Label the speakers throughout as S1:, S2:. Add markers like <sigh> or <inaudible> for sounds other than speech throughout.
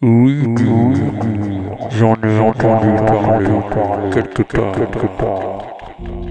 S1: Oui, j'en ai entendu parler quelque part. Quelque part.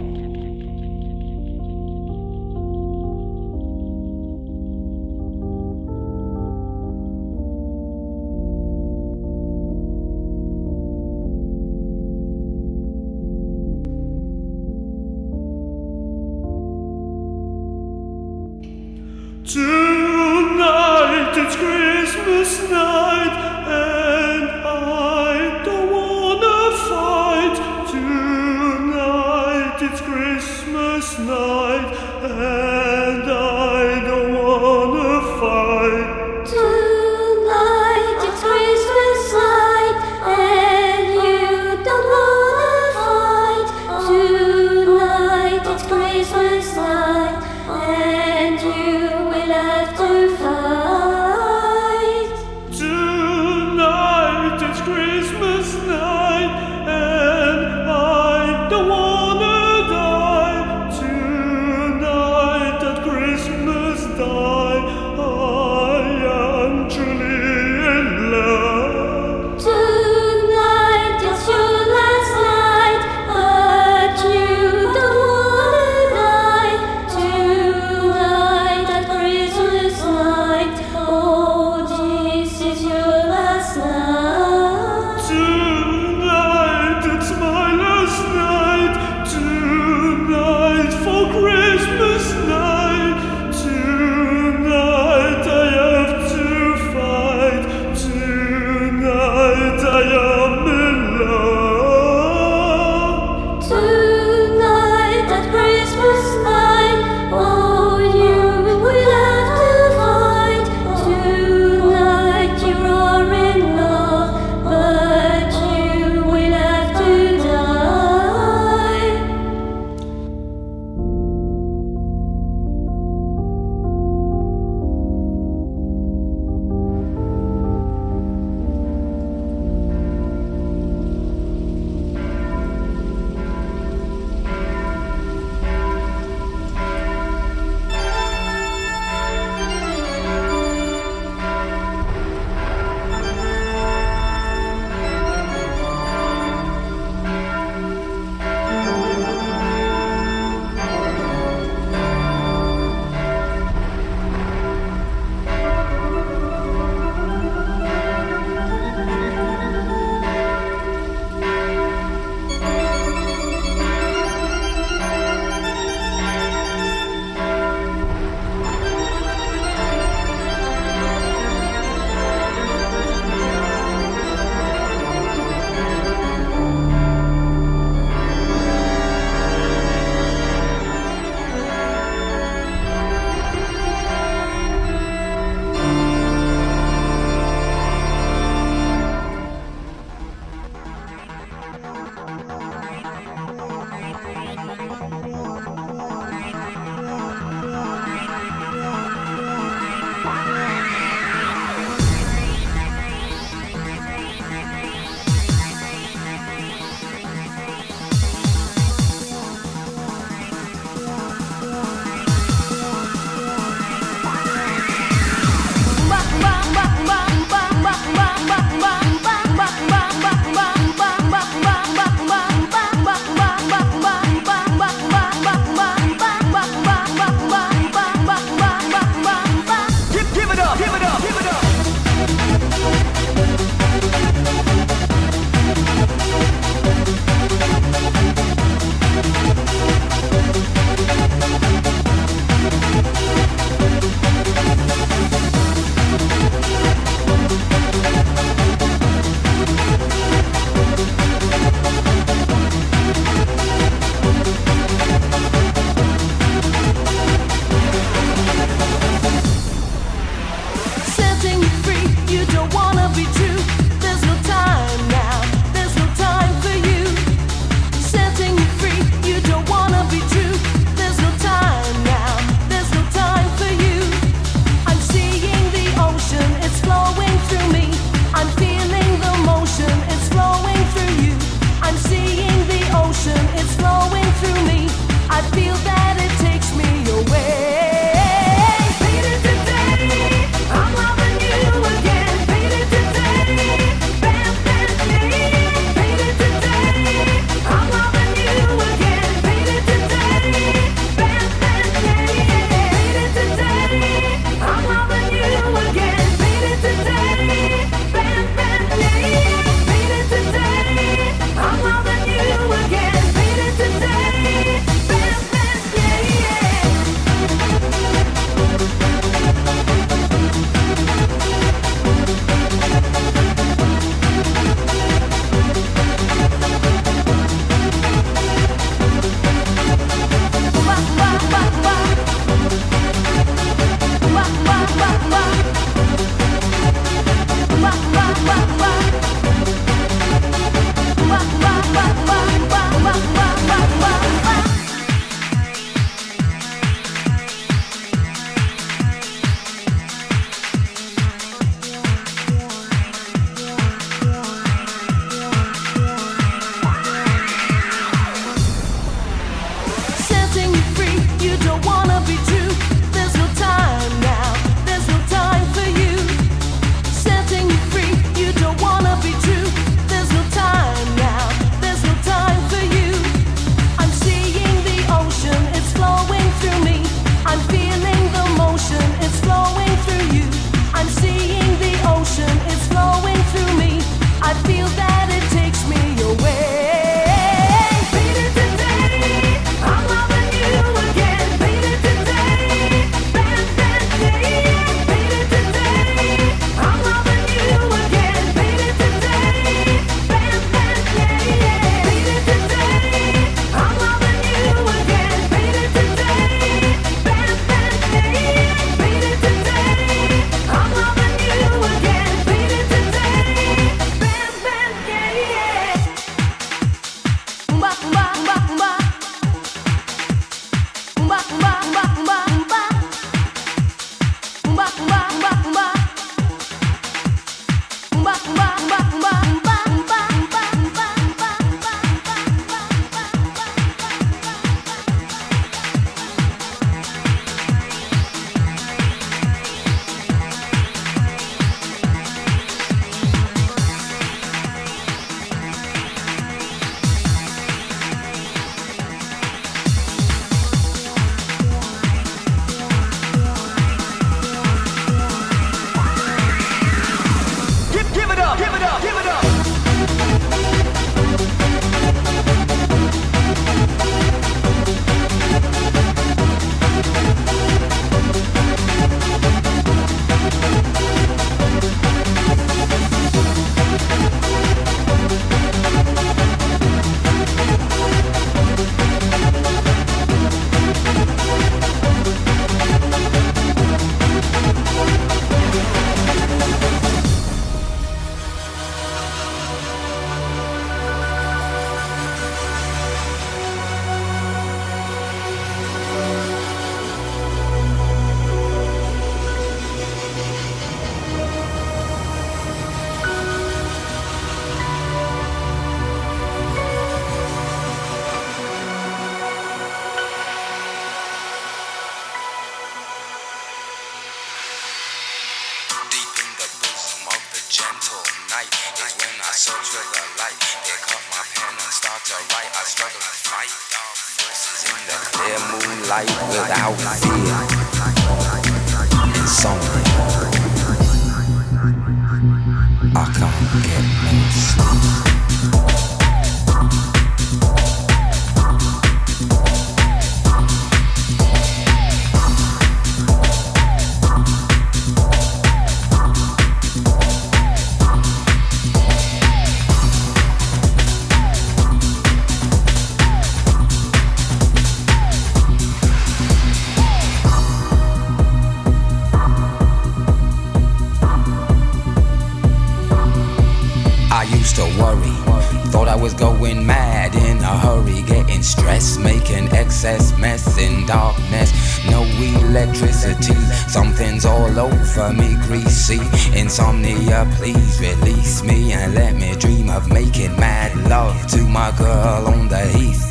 S2: Please release me and let me dream of making mad love to my girl on the heath.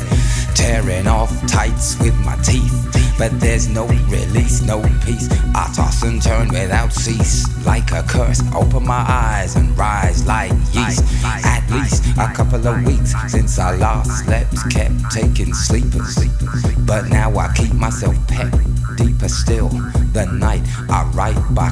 S2: Tearing off tights with my teeth, but there's no release, no peace. I toss and turn without cease, like a curse. Open my eyes and rise like yeast. At least a couple of weeks since I last slept, kept taking sleepers. But now I keep myself pet deeper still. The night I write by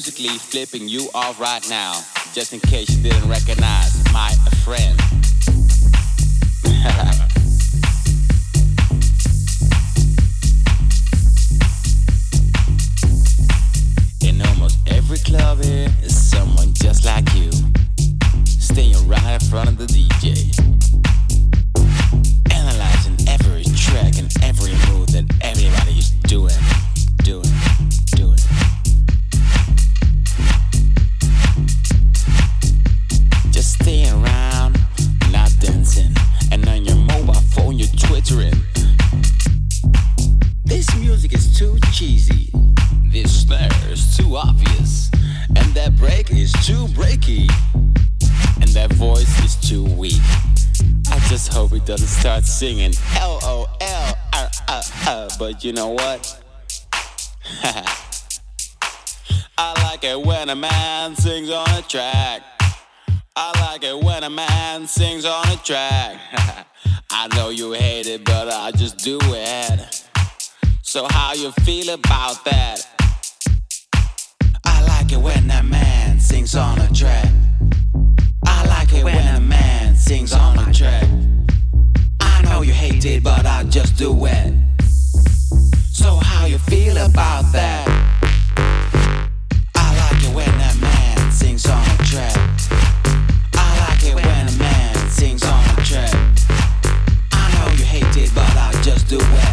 S3: Musically flipping you off right now, just in case you didn't recognize my friend. <laughs> you know what? <laughs> I like it when a man sings on a track. I like it when a man sings on a track. <laughs> I know you hate it, but I just do it. So how you feel about that? I like it when a man sings on a track. I like it when a man sings on a track. I know you hate it, but I just do it. So how you feel about that? I like it when a man sings on a track. I like it when a man sings on a track. I know you hate it, but I just do it.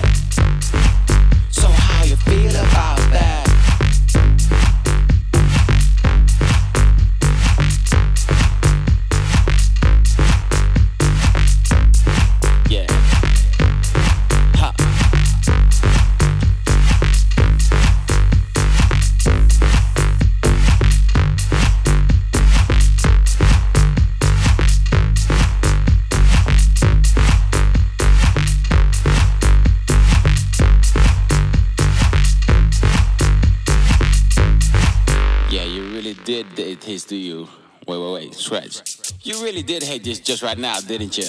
S3: Hate this, you? Wait, wait, wait, stretch. You really did hate this just right now, didn't you?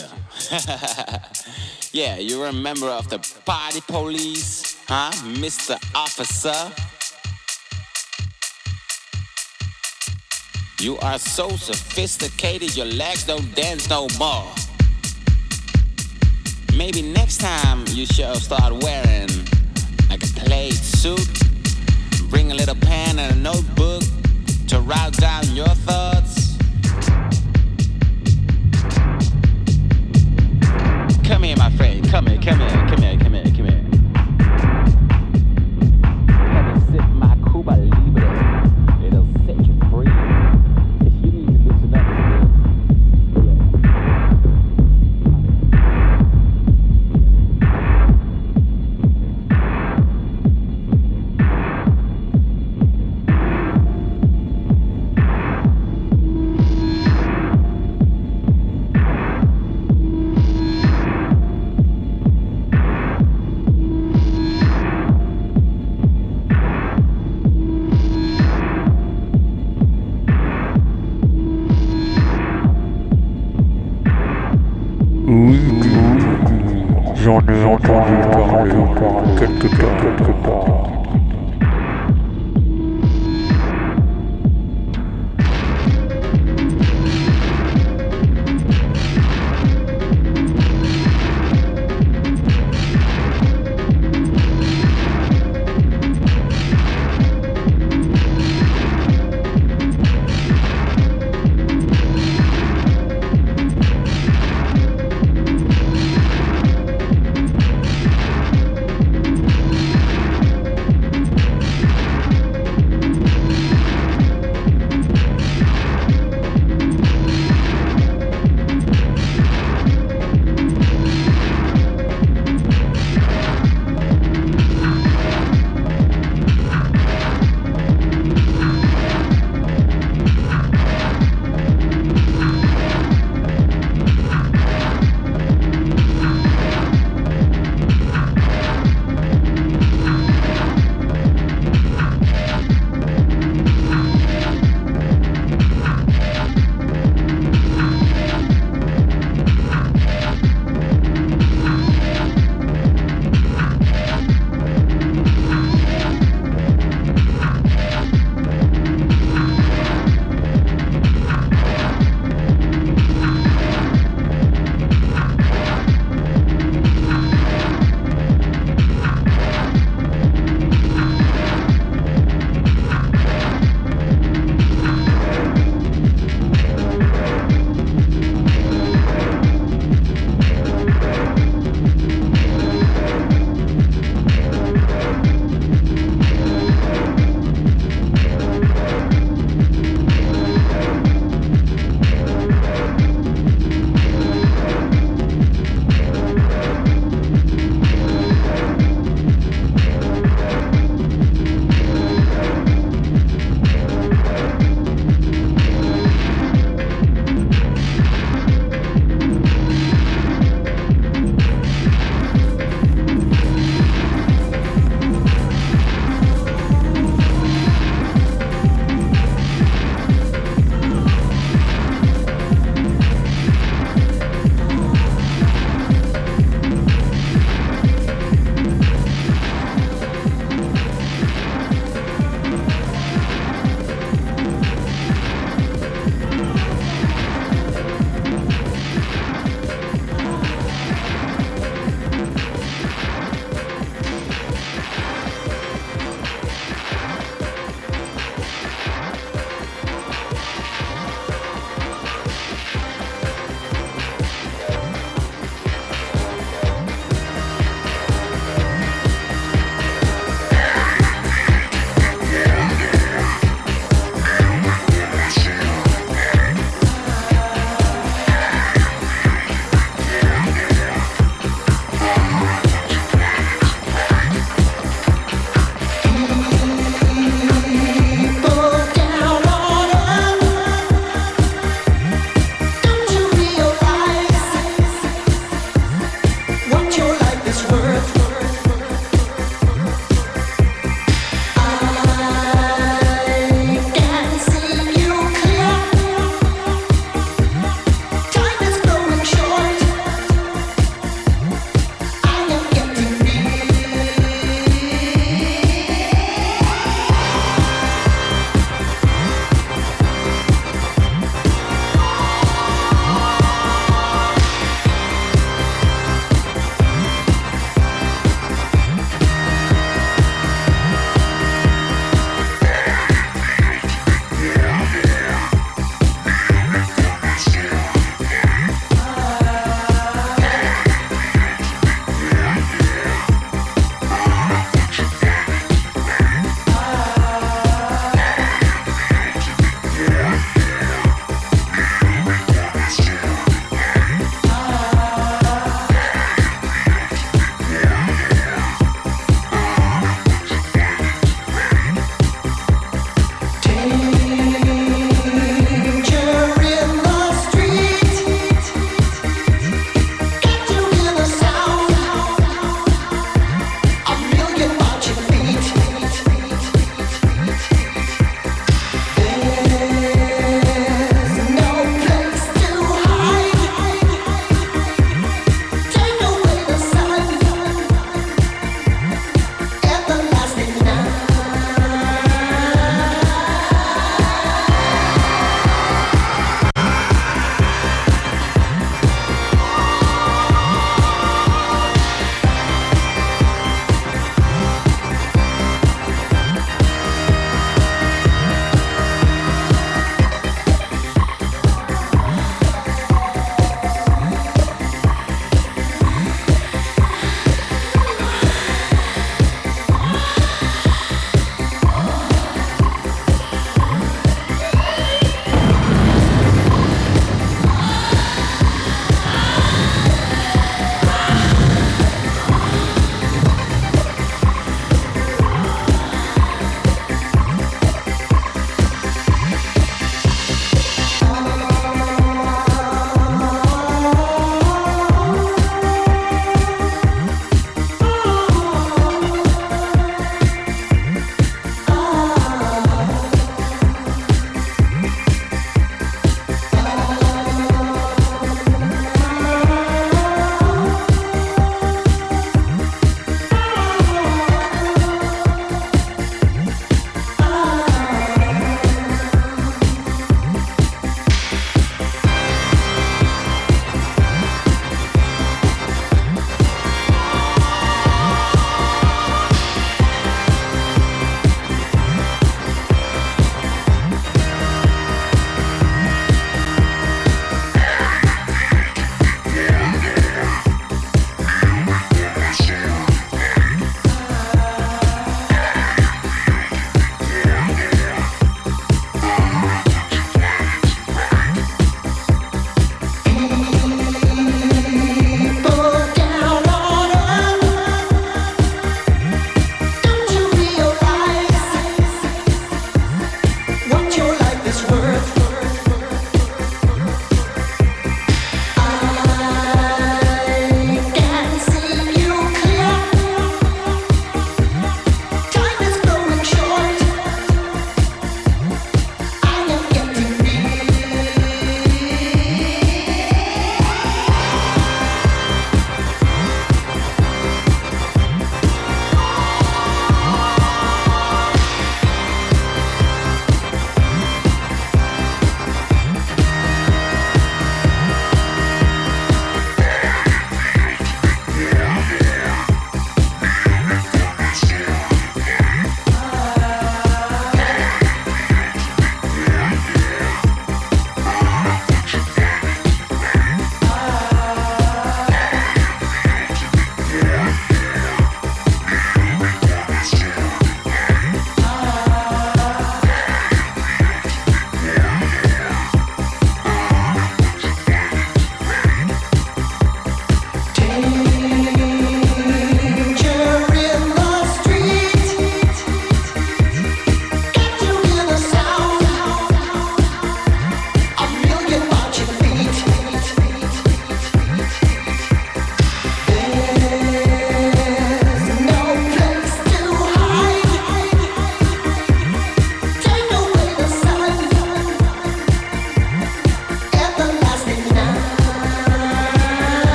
S3: <laughs> yeah, you're a member of the party police, huh, Mr. Officer? You are so sophisticated, your legs don't dance no more. Maybe next time you should start wearing like a plaid suit Bring a little pen and a notebook to write down your thoughts. Come my friend. Come come come here, come here, come here.
S1: J'en ai entendu parler quelque part, quelque part.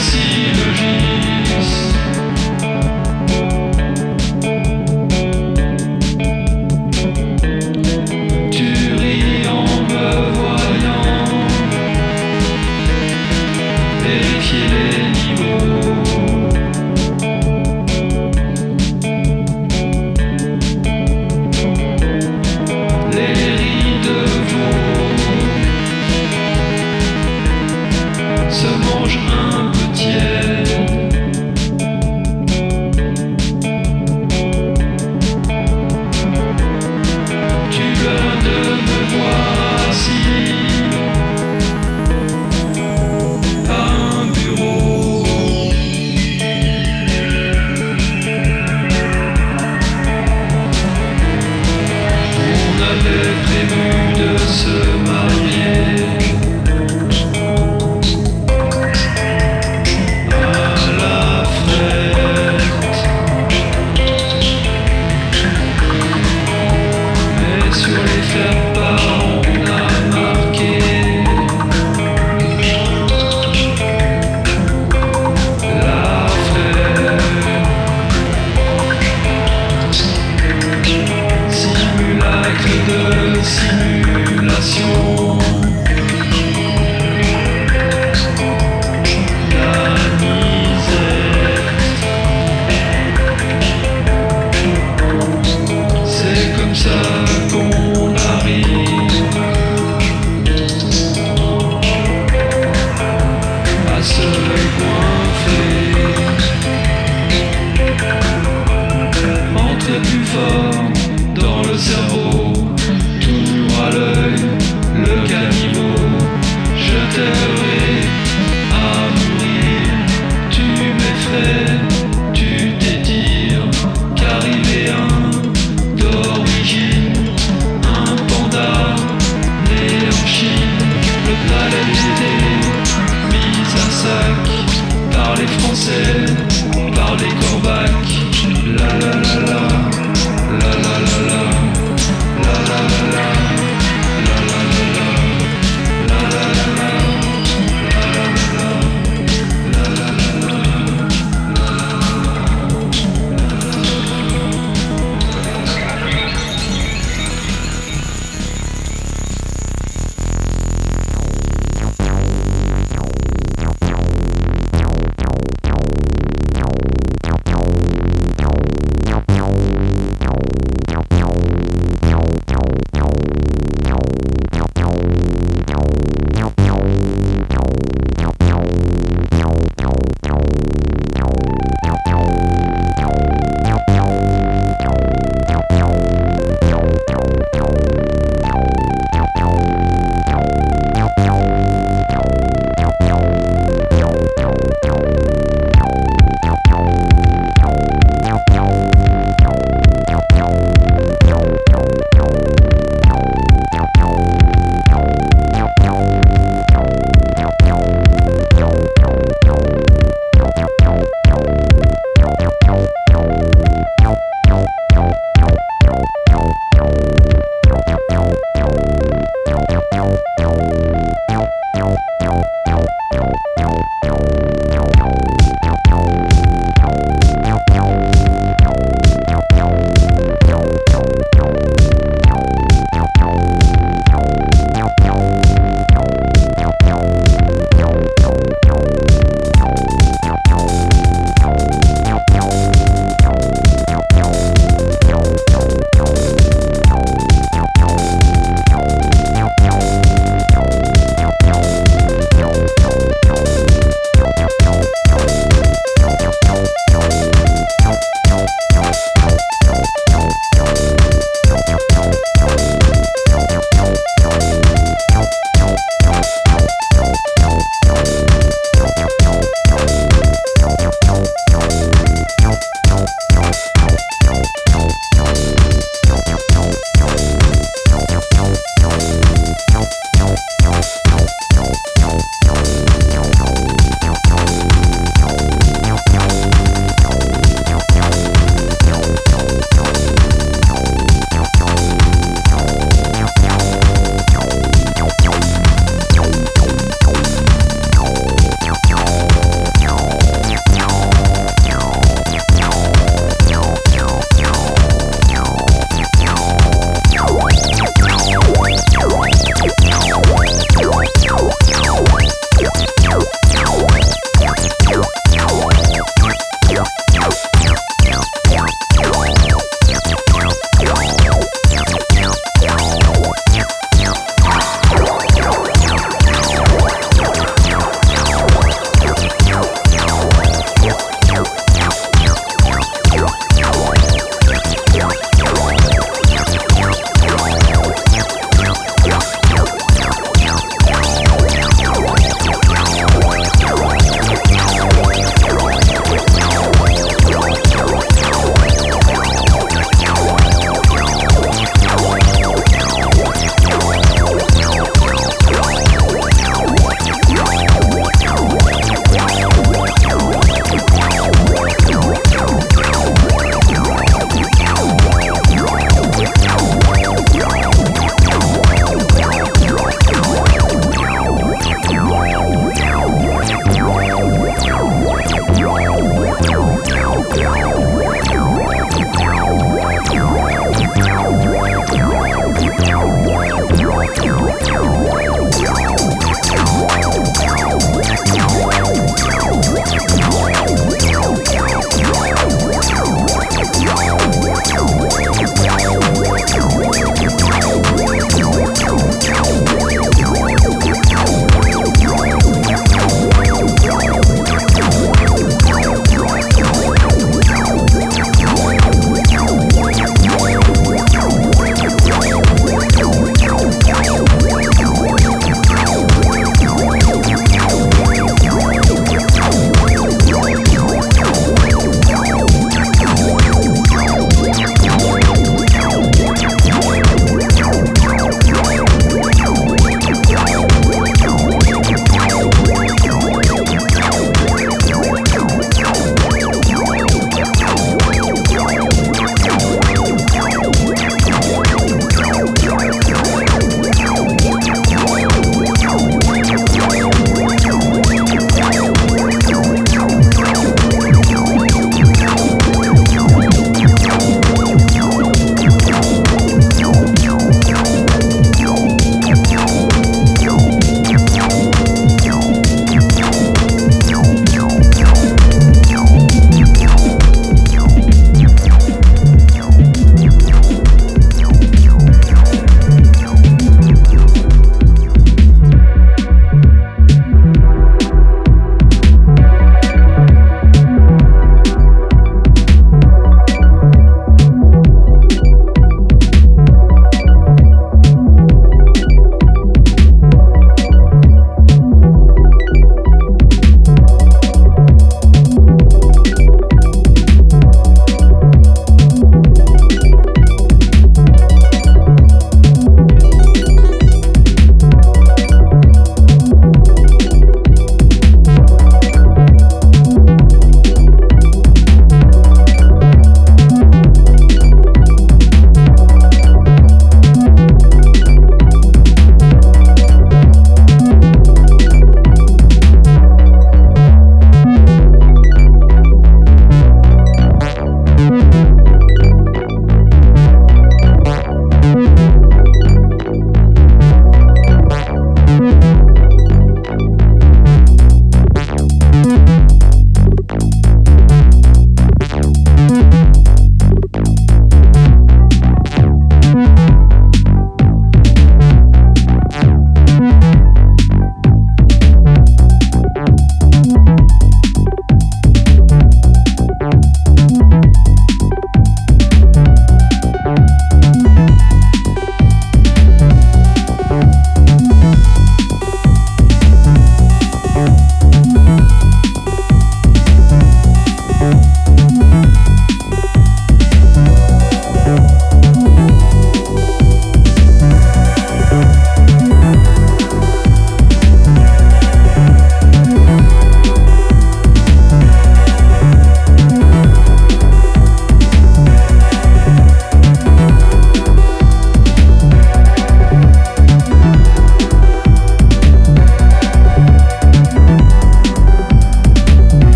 S4: assim.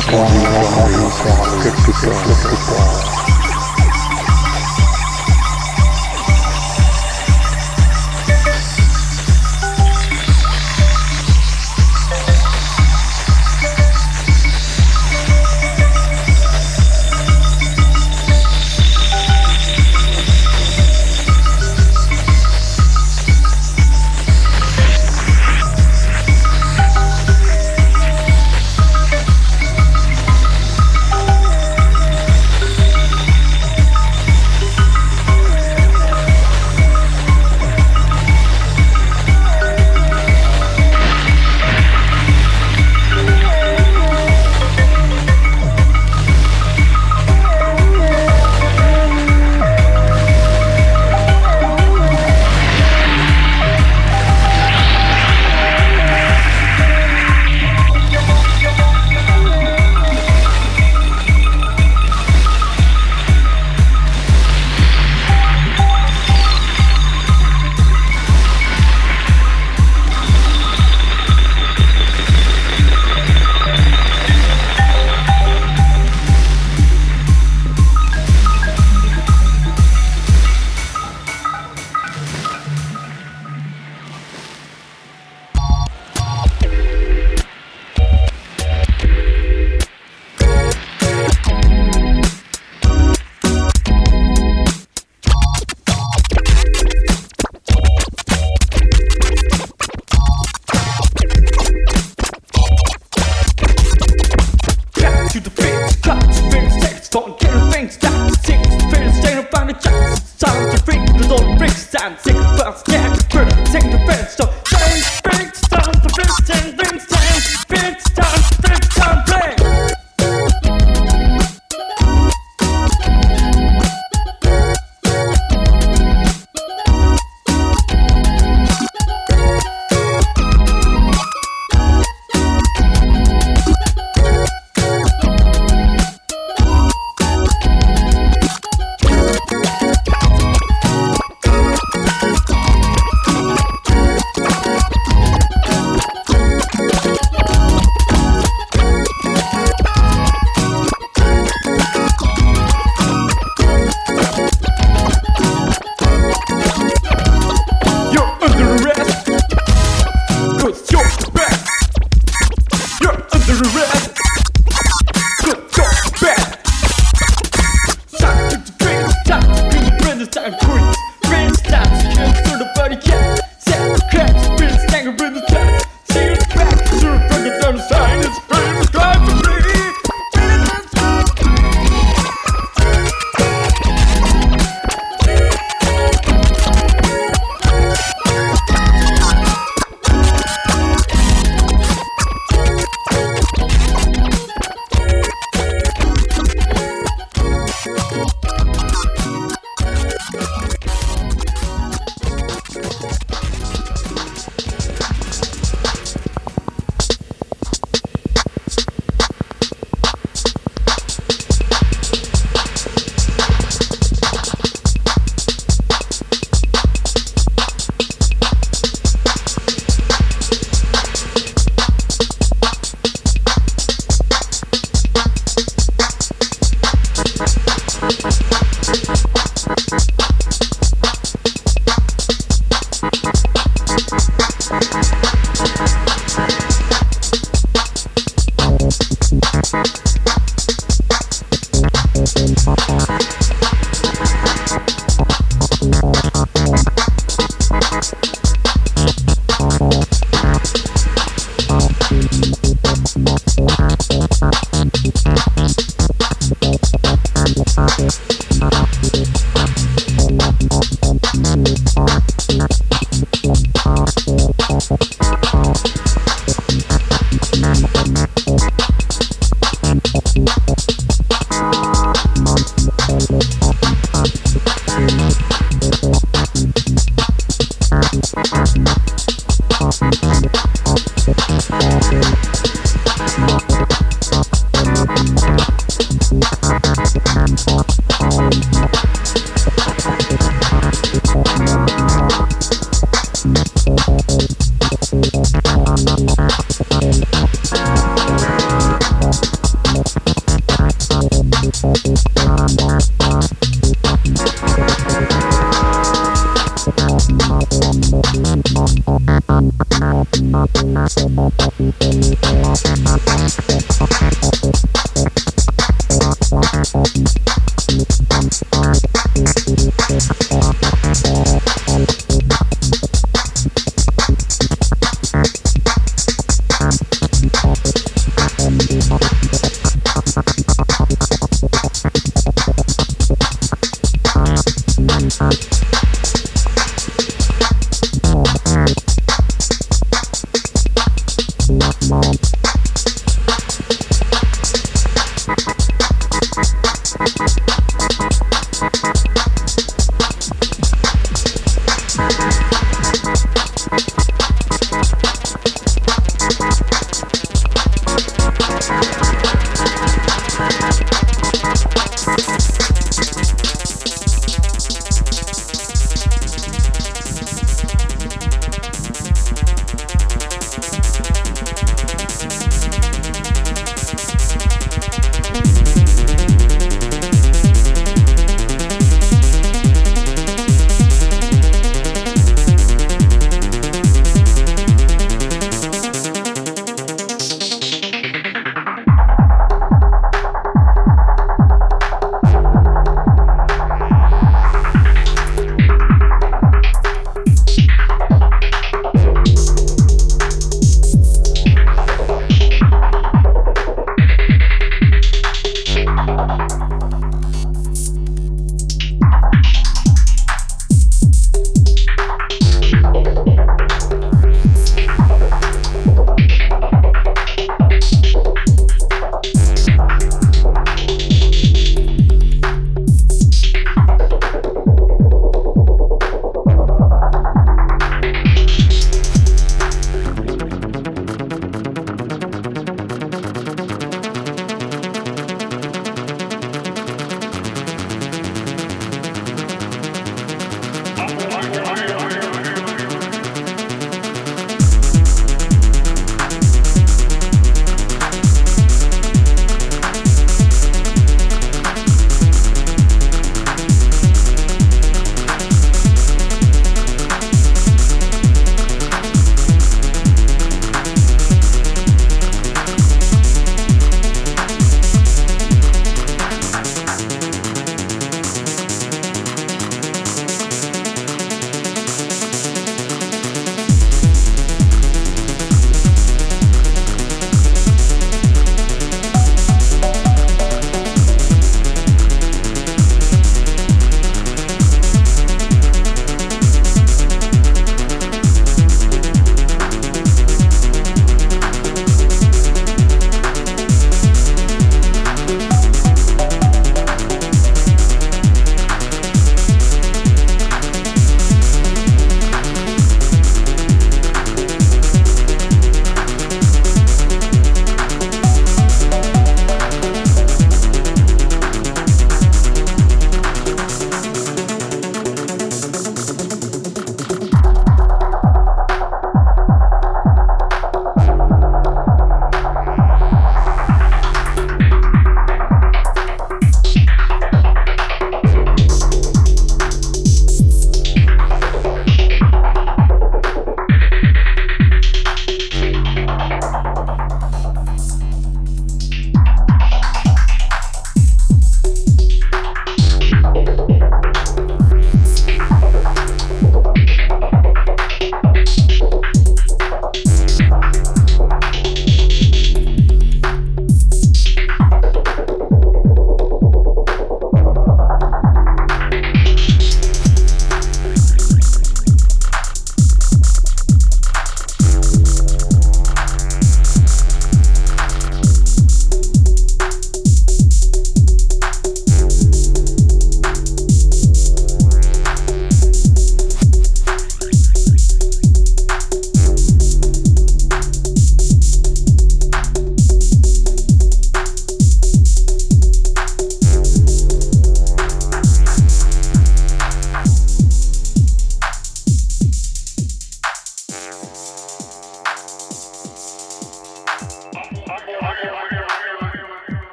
S4: J'en